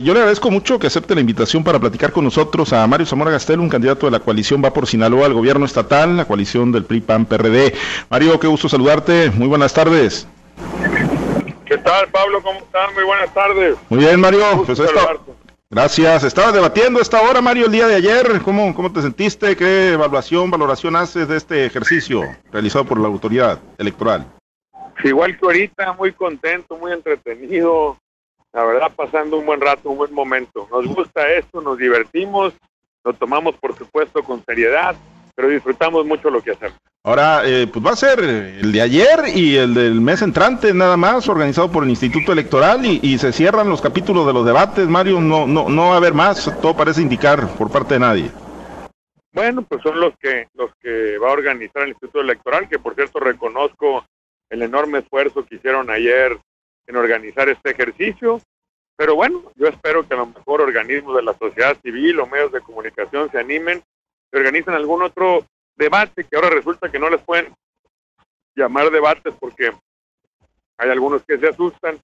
Yo le agradezco mucho que acepte la invitación para platicar con nosotros a Mario Zamora Gastel, un candidato de la coalición Va por Sinaloa al gobierno estatal, la coalición del PRI-PAN-PRD. Mario, qué gusto saludarte. Muy buenas tardes. ¿Qué tal, Pablo? ¿Cómo están? Muy buenas tardes. Muy bien, Mario. Pues Gracias. Estaba debatiendo esta hora, Mario, el día de ayer. ¿Cómo, ¿Cómo te sentiste? ¿Qué evaluación, valoración haces de este ejercicio realizado por la autoridad electoral? igual que ahorita, muy contento, muy entretenido la verdad pasando un buen rato, un buen momento. Nos gusta esto, nos divertimos, lo tomamos por supuesto con seriedad, pero disfrutamos mucho lo que hacemos. Ahora, eh, pues va a ser el de ayer y el del mes entrante nada más, organizado por el Instituto Electoral y, se cierran los capítulos de los debates, Mario, no, no, no va a haber más, todo parece indicar por parte de nadie. Bueno, pues son los que, los que va a organizar el Instituto Electoral, que por cierto reconozco el enorme esfuerzo que hicieron ayer en organizar este ejercicio. Pero bueno, yo espero que a lo mejor organismos de la sociedad civil o medios de comunicación se animen y organicen algún otro debate que ahora resulta que no les pueden llamar debates porque hay algunos que se asustan,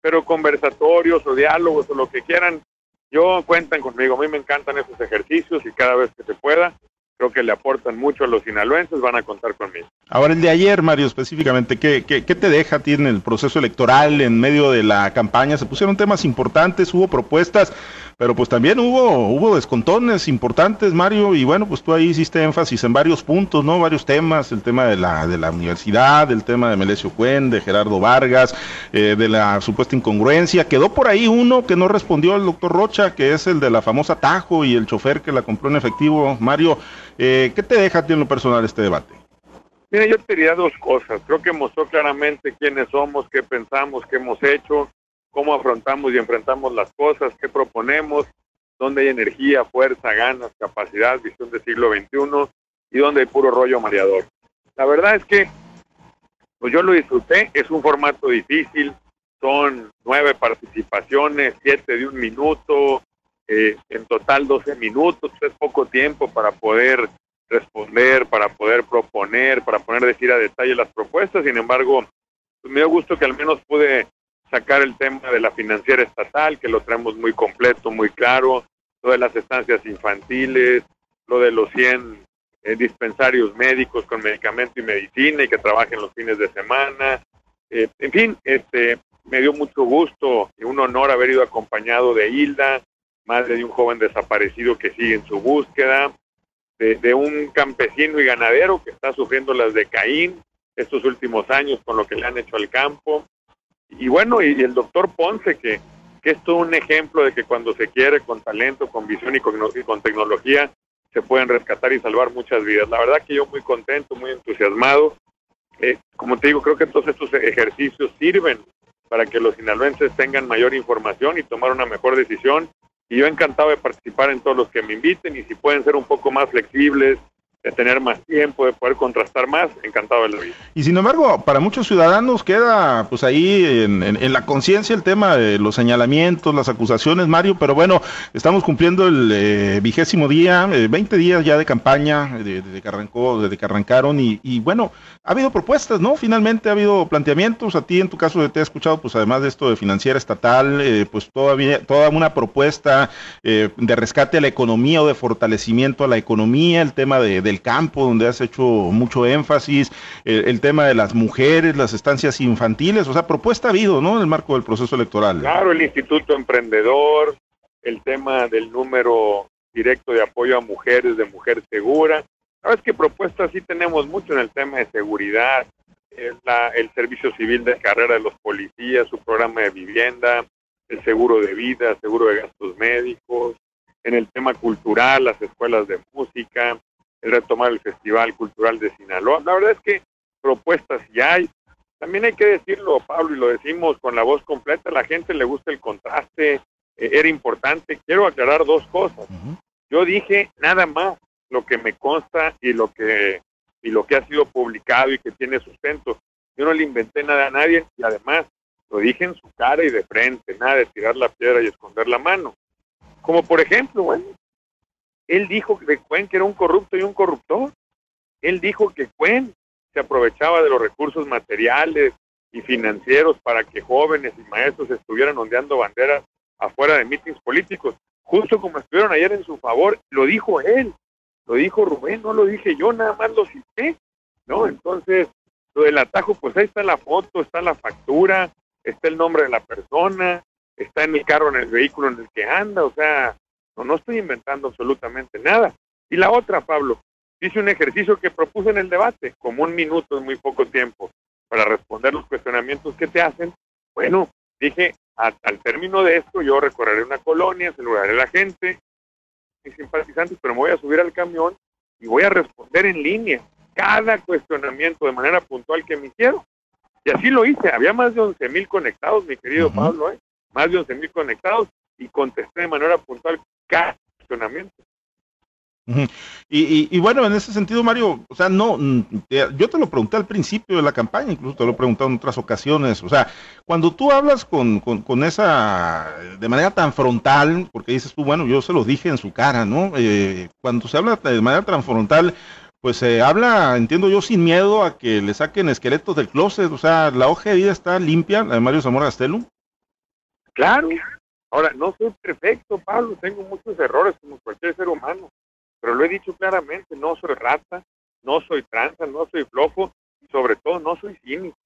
pero conversatorios o diálogos o lo que quieran, yo cuentan conmigo, a mí me encantan esos ejercicios y cada vez que se pueda, creo que le aportan mucho a los sinaloenses, van a contar conmigo. Ahora, el de ayer, Mario, específicamente, ¿qué, qué, qué te deja a ti en el proceso electoral, en medio de la campaña? Se pusieron temas importantes, hubo propuestas, pero pues también hubo, hubo descontones importantes, Mario, y bueno, pues tú ahí hiciste énfasis en varios puntos, ¿no? Varios temas, el tema de la, de la universidad, el tema de Melesio Cuen, de Gerardo Vargas, eh, de la supuesta incongruencia. Quedó por ahí uno que no respondió el doctor Rocha, que es el de la famosa Tajo y el chofer que la compró en efectivo. Mario, eh, ¿qué te deja a ti en lo personal este debate? Mira, yo te diría dos cosas. Creo que mostró claramente quiénes somos, qué pensamos, qué hemos hecho cómo afrontamos y enfrentamos las cosas, qué proponemos, dónde hay energía, fuerza, ganas, capacidad, visión del siglo XXI y dónde hay puro rollo mareador. La verdad es que pues yo lo disfruté, es un formato difícil, son nueve participaciones, siete de un minuto, eh, en total doce minutos, es poco tiempo para poder responder, para poder proponer, para poner decir a detalle las propuestas, sin embargo, pues me dio gusto que al menos pude sacar el tema de la financiera estatal, que lo traemos muy completo, muy claro, lo de las estancias infantiles, lo de los 100 eh, dispensarios médicos con medicamento y medicina y que trabajen los fines de semana. Eh, en fin, este, me dio mucho gusto y un honor haber ido acompañado de Hilda, madre de un joven desaparecido que sigue en su búsqueda, de, un campesino y ganadero que está sufriendo las de Caín estos últimos años con lo que le han hecho al campo, y bueno, y, el doctor Ponce, que, que es todo un ejemplo de que cuando se quiere, con talento, con visión y con, con tecnología, se pueden rescatar y salvar muchas vidas. La verdad que yo muy contento, muy entusiasmado. Eh, como te digo, creo que todos estos ejercicios sirven para que los sinaloenses tengan mayor información y tomar una mejor decisión. Y yo encantado de participar en todos los que me inviten y si pueden ser un poco más flexibles, de tener más tiempo, de poder contrastar más, encantado de la vida. Y sin embargo, para muchos ciudadanos queda pues ahí en, la conciencia el tema de los señalamientos, las acusaciones, Mario, pero bueno, estamos cumpliendo el eh, vigésimo día, 20 eh, días ya de campaña, desde que arrancó, desde que arrancaron, y, bueno, ha habido propuestas, ¿no? Finalmente ha habido planteamientos, a ti en tu caso te he escuchado, pues además de esto de financiera estatal, eh, pues todavía, toda una propuesta de rescate a la economía o de fortalecimiento a la economía, el tema de del campo, donde has hecho mucho énfasis, el, tema de las mujeres, las estancias infantiles, o sea, propuesta ha habido, ¿no? En el marco del proceso electoral. Claro, el Instituto Emprendedor, el tema del número directo de apoyo a mujeres, de Mujer Segura. Sabes que propuestas sí tenemos mucho en el tema de seguridad, el, el servicio civil de carrera de los policías, su programa de vivienda, el seguro de vida, seguro de gastos médicos, en el tema cultural, las escuelas de música, el retomar el Festival Cultural de Sinaloa. La verdad es que propuestas ya hay. También hay que decirlo, Pablo, y lo decimos con la voz completa, a la gente le gusta el contraste, eh, era importante. Quiero aclarar dos cosas. Yo dije nada más lo que me consta y lo que y lo que ha sido publicado y que tiene sustento. Yo no le inventé nada a nadie y además lo dije en su cara y de frente, nada de tirar la piedra y esconder la mano. Como por ejemplo, bueno, él dijo de Cuen que era un corrupto y un corruptor. Él dijo que Cuen se aprovechaba de los recursos materiales y financieros para que jóvenes y maestros estuvieran ondeando banderas afuera de mítines políticos, justo como estuvieron ayer en su favor, lo dijo él, lo dijo Rubén, no lo dije yo, nada más lo cité, ¿no? Entonces, lo del atajo, pues ahí está la foto, está la factura, está el nombre de la persona, está en el carro, en el vehículo en el que anda, o sea, no, no estoy inventando absolutamente nada. Y la otra, Pablo, hice un ejercicio que propuse en el debate, como un minuto en muy poco tiempo, para responder los cuestionamientos que te hacen. Bueno, dije, al término de esto, yo recorreré una colonia, saludaré a la gente, mis simpatizantes, pero me voy a subir al camión y voy a responder en línea cada cuestionamiento de manera puntual que me hicieron. Y así lo hice. Había más de 11 mil conectados, mi querido Pablo, ¿eh? más de 11 mil conectados y contesté de manera puntual cada cuestionamiento. y, y, bueno, en ese sentido, Mario, o sea, no, mm, yo te lo pregunté al principio de la campaña, incluso te lo he preguntado en otras ocasiones, o sea, cuando tú hablas con, con, esa, de manera tan frontal, porque dices tú, bueno, yo se lo dije en su cara, ¿no? Eh, cuando se habla de manera tan frontal, pues se habla, entiendo yo, sin miedo a que le saquen esqueletos del closet, o sea, la hoja de vida está limpia, la de Mario Zamora Gastelum. Claro, ahora no soy perfecto, Pablo, tengo muchos errores como cualquier ser humano, pero lo he dicho claramente, no soy rata, no soy tranza, no soy flojo, y sobre todo no soy cínico.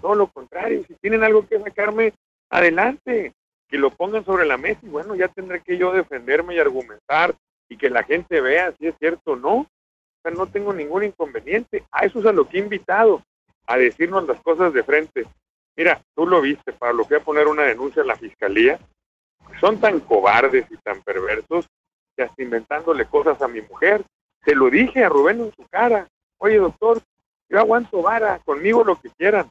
Todo lo contrario, si tienen algo que sacarme, adelante, que lo pongan sobre la mesa y bueno, ya tendré que yo defenderme y argumentar y que la gente vea si es cierto o no no tengo ningún inconveniente. A eso es a lo que he invitado, a decirnos las cosas de frente. Mira, tú lo viste, Pablo, fui a poner una denuncia en la fiscalía. Son tan cobardes y tan perversos que hasta inventándole cosas a mi mujer. Se lo dije a Rubén en su cara. Oye, doctor, yo aguanto vara, conmigo lo que quieran.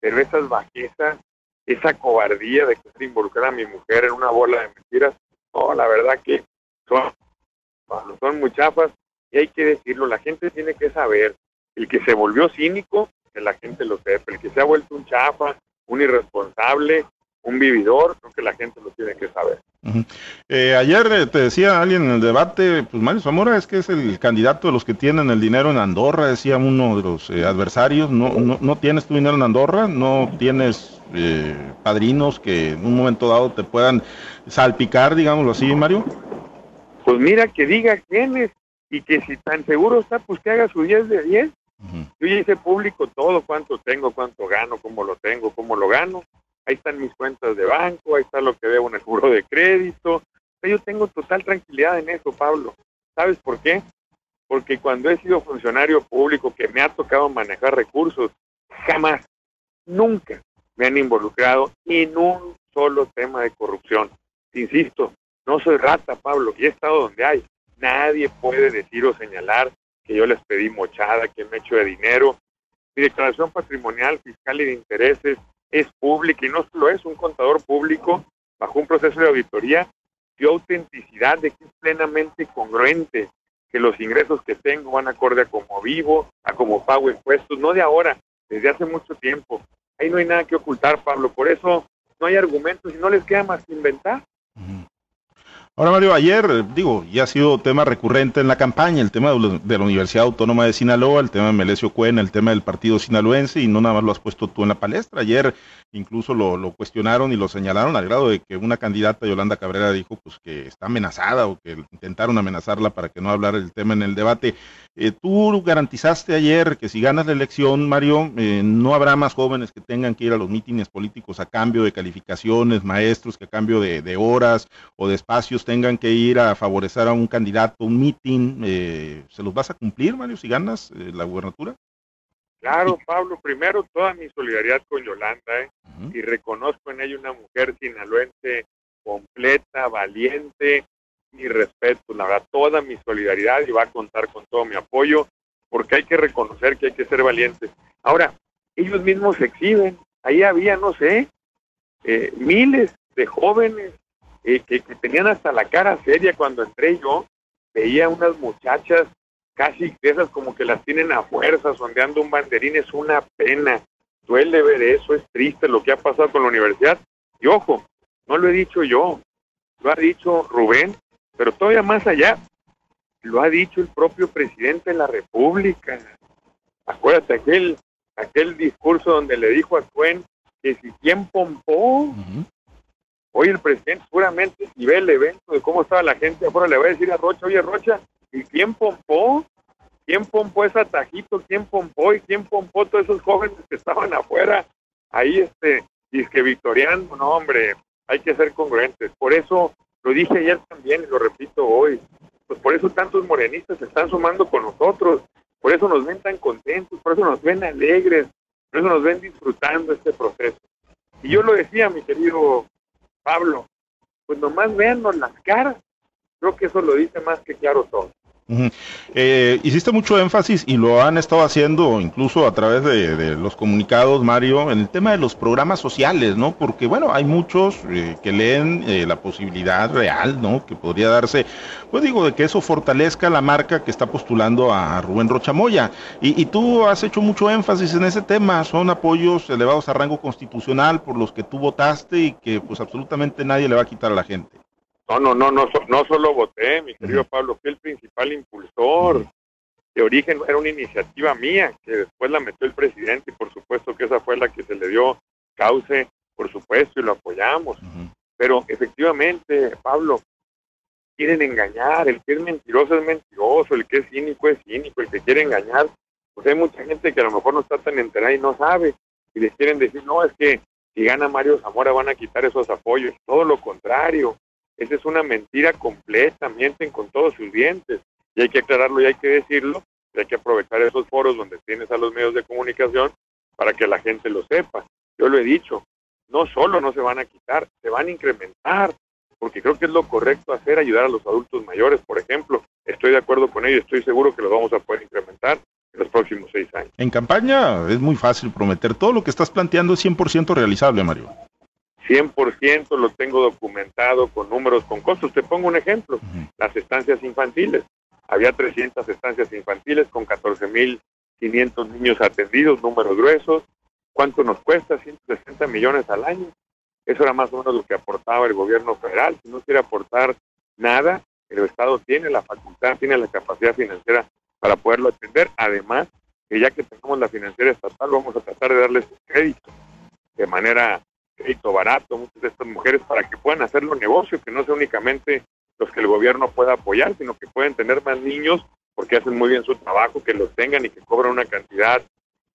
Pero esas bajezas, esa cobardía de que involucrar a mi mujer en una bola de mentiras, no, la verdad que son, son muy chafas y hay que decirlo, la gente tiene que saber, el que se volvió cínico, que la gente lo sepa, el que se ha vuelto un chafa, un irresponsable, un vividor, creo que la gente lo tiene que saber. Eh, ayer eh, te decía alguien en el debate, pues Mario Zamora es que es el candidato de los que tienen el dinero en Andorra, decía uno de los eh, adversarios, no, no, no, tienes tu dinero en Andorra, no tienes padrinos que en un momento dado te puedan salpicar, digámoslo así, Mario. Pues mira que diga quiénes, y que si tan seguro está, pues que haga su 10 de 10. Yo ya hice público todo, cuánto tengo, cuánto gano, cómo lo tengo, cómo lo gano. Ahí están mis cuentas de banco, ahí está lo que debo en el juro de crédito. Yo tengo total tranquilidad en eso, Pablo. ¿Sabes por qué? Porque cuando he sido funcionario público que me ha tocado manejar recursos, jamás, nunca me han involucrado en un solo tema de corrupción. Insisto, no soy rata, Pablo, y he estado donde hay. Nadie puede decir o señalar que yo les pedí mochada, que me echo de dinero. Mi declaración patrimonial, fiscal y de intereses es pública y no solo es un contador público bajo un proceso de auditoría dio autenticidad de que es plenamente congruente, que los ingresos que tengo van acorde a como vivo, a como pago impuestos, no de ahora, desde hace mucho tiempo. Ahí no hay nada que ocultar, Pablo, por eso no hay argumentos y no les queda más que inventar. Ahora, Mario, ayer, digo, ya ha sido tema recurrente en la campaña, el tema de, la Universidad Autónoma de Sinaloa, el tema de Melesio Cuena, el tema del partido sinaloense, y no nada más lo has puesto tú en la palestra. Ayer incluso lo, cuestionaron y lo señalaron al grado de que una candidata, Yolanda Cabrera, dijo pues que está amenazada o que intentaron amenazarla para que no hablara el tema en el debate. Eh, tú garantizaste ayer que si ganas la elección, Mario, eh, no habrá más jóvenes que tengan que ir a los mítines políticos a cambio de calificaciones, maestros que a cambio de horas o de espacios tengan que ir a favorecer a un candidato, un mitin, eh, ¿se los vas a cumplir, Mario, si ganas eh, la gubernatura? Claro, Pablo, primero toda mi solidaridad con Yolanda, ¿eh? y reconozco en ella una mujer sinaloense completa, valiente, mi respeto, la verdad, toda mi solidaridad y va a contar con todo mi apoyo, porque hay que reconocer que hay que ser valientes. Ahora, ellos mismos se exhiben, ahí había, no sé, eh, miles de jóvenes que, tenían hasta la cara seria cuando entré yo, veía unas muchachas casi de esas como que las tienen a fuerza, sondeando un banderín, es una pena, duele ver eso, es triste lo que ha pasado con la universidad. Y ojo, no lo he dicho yo, lo ha dicho Rubén, pero todavía más allá, lo ha dicho el propio presidente de la República. Acuérdate aquel, aquel discurso donde le dijo a Cuen que si quien pompó, Hoy el presidente seguramente, si ve el evento de cómo estaba la gente afuera, le va a decir a Rocha, oye Rocha, ¿y quién pompó? ¿Quién pompó ese atajito? ¿Quién pompó? ¿Y quién pompó todos esos jóvenes que estaban afuera? Ahí, este, que victoriano, no, hombre, hay que ser congruentes. Por eso, lo dije ayer también y lo repito hoy, pues por eso tantos morenistas se están sumando con nosotros, por eso nos ven tan contentos, por eso nos ven alegres, por eso nos ven disfrutando este proceso. Y yo lo decía, mi querido Pablo, pues nomás véannos las caras. Creo que eso lo dice más que claro todo. Eh, hiciste mucho énfasis y lo han estado haciendo incluso a través de, los comunicados, Mario, en el tema de los programas sociales, ¿no? Porque, bueno, hay muchos eh, que leen eh, la posibilidad real, ¿no? Que podría darse, pues digo, de que eso fortalezca la marca que está postulando a Rubén Rochamoya. Y, y tú has hecho mucho énfasis en ese tema, son apoyos elevados a rango constitucional por los que tú votaste y que pues absolutamente nadie le va a quitar a la gente. No, no, no, no, no solo voté, mi querido Pablo, fui el principal impulsor. De origen era una iniciativa mía, que después la metió el presidente y por supuesto que esa fue la que se le dio cauce, por supuesto, y lo apoyamos. Pero efectivamente, Pablo, quieren engañar, el que es mentiroso es mentiroso, el que es cínico es cínico, el que quiere engañar, pues hay mucha gente que a lo mejor no está tan enterada y no sabe, y les quieren decir, no, es que si gana Mario Zamora van a quitar esos apoyos, todo lo contrario, esa es una mentira completa, mienten con todos sus dientes. Y hay que aclararlo y hay que decirlo. Y hay que aprovechar esos foros donde tienes a los medios de comunicación para que la gente lo sepa. Yo lo he dicho, no solo no se van a quitar, se van a incrementar, porque creo que es lo correcto hacer, ayudar a los adultos mayores, por ejemplo. Estoy de acuerdo con ello, estoy seguro que los vamos a poder incrementar en los próximos seis años. En campaña es muy fácil prometer, todo lo que estás planteando es 100% realizable, Mario. 100% lo tengo documentado con números, con costos. Te pongo un ejemplo, las estancias infantiles. Había 300 estancias infantiles con 14.500 niños atendidos, números gruesos. ¿Cuánto nos cuesta? 160 millones al año. Eso era más o menos lo que aportaba el gobierno federal. Si no quiere aportar nada, el Estado tiene la facultad, tiene la capacidad financiera para poderlo atender. Además, que ya que tenemos la financiera estatal, vamos a tratar de darles crédito de manera crédito barato, muchas de estas mujeres, para que puedan hacer los negocios, que no sea únicamente los que el gobierno pueda apoyar, sino que pueden tener más niños porque hacen muy bien su trabajo, que los tengan y que cobran una cantidad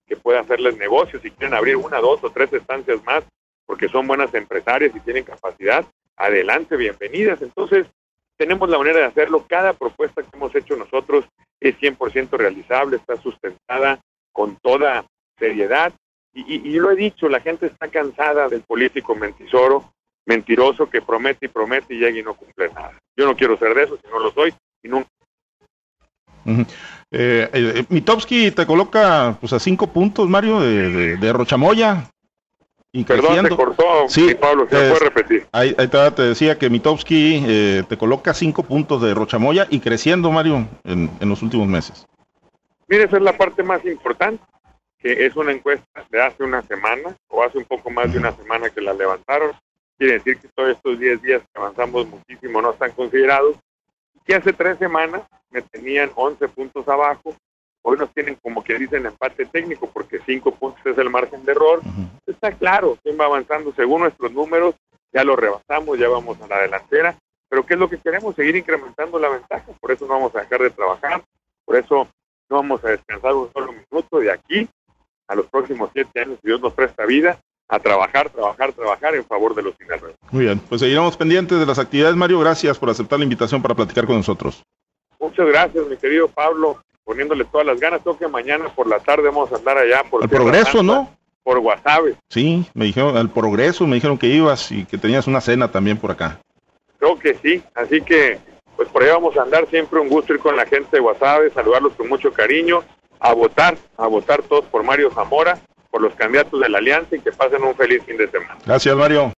que pueda hacerles negocios. Si quieren abrir una, dos o tres estancias más, porque son buenas empresarias y tienen capacidad, adelante, bienvenidas. Entonces, tenemos la manera de hacerlo. Cada propuesta que hemos hecho nosotros es 100% realizable, está sustentada con toda seriedad y, lo he dicho, la gente está cansada del político mentisoro, mentiroso que promete y promete y llega y no cumple nada. Yo no quiero ser de eso, si no lo soy, y nunca. Eh, eh, Mitowski te coloca pues a cinco puntos, Mario, de, Rochamoya. Y Perdón, te cortó, sí, Pablo, se puede repetir. Ahí, te decía que Mitowski eh, te coloca cinco puntos de Rochamoya y creciendo, Mario, en, en los últimos meses. Mire, esa es la parte más importante que es una encuesta de hace una semana o hace un poco más de una semana que la levantaron. Quiere decir que todos estos 10 días que avanzamos muchísimo no están considerados. Que hace tres semanas me tenían 11 puntos abajo. Hoy nos tienen como que dicen empate técnico porque 5 puntos es el margen de error. Está claro quién va avanzando según nuestros números. Ya lo rebasamos, ya vamos a la delantera. Pero ¿qué es lo que queremos? Seguir incrementando la ventaja. Por eso no vamos a dejar de trabajar. Por eso no vamos a descansar un solo minuto de aquí a los próximos siete años, si Dios nos presta vida, a trabajar, trabajar, trabajar en favor de los finales. Muy bien, pues seguiremos pendientes de las actividades. Mario, gracias por aceptar la invitación para platicar con nosotros. Muchas gracias, mi querido Pablo, poniéndole todas las ganas. Creo que mañana por la tarde vamos a andar allá por el progreso, ¿no? Por WhatsApp. Sí, me dijeron al progreso, me dijeron que ibas y que tenías una cena también por acá. Creo que sí, así que pues por ahí vamos a andar. Siempre un gusto ir con la gente de WhatsApp, saludarlos con mucho cariño a votar, a votar todos por Mario Zamora, por los candidatos de la Alianza y que pasen un feliz fin de semana. Gracias, Mario.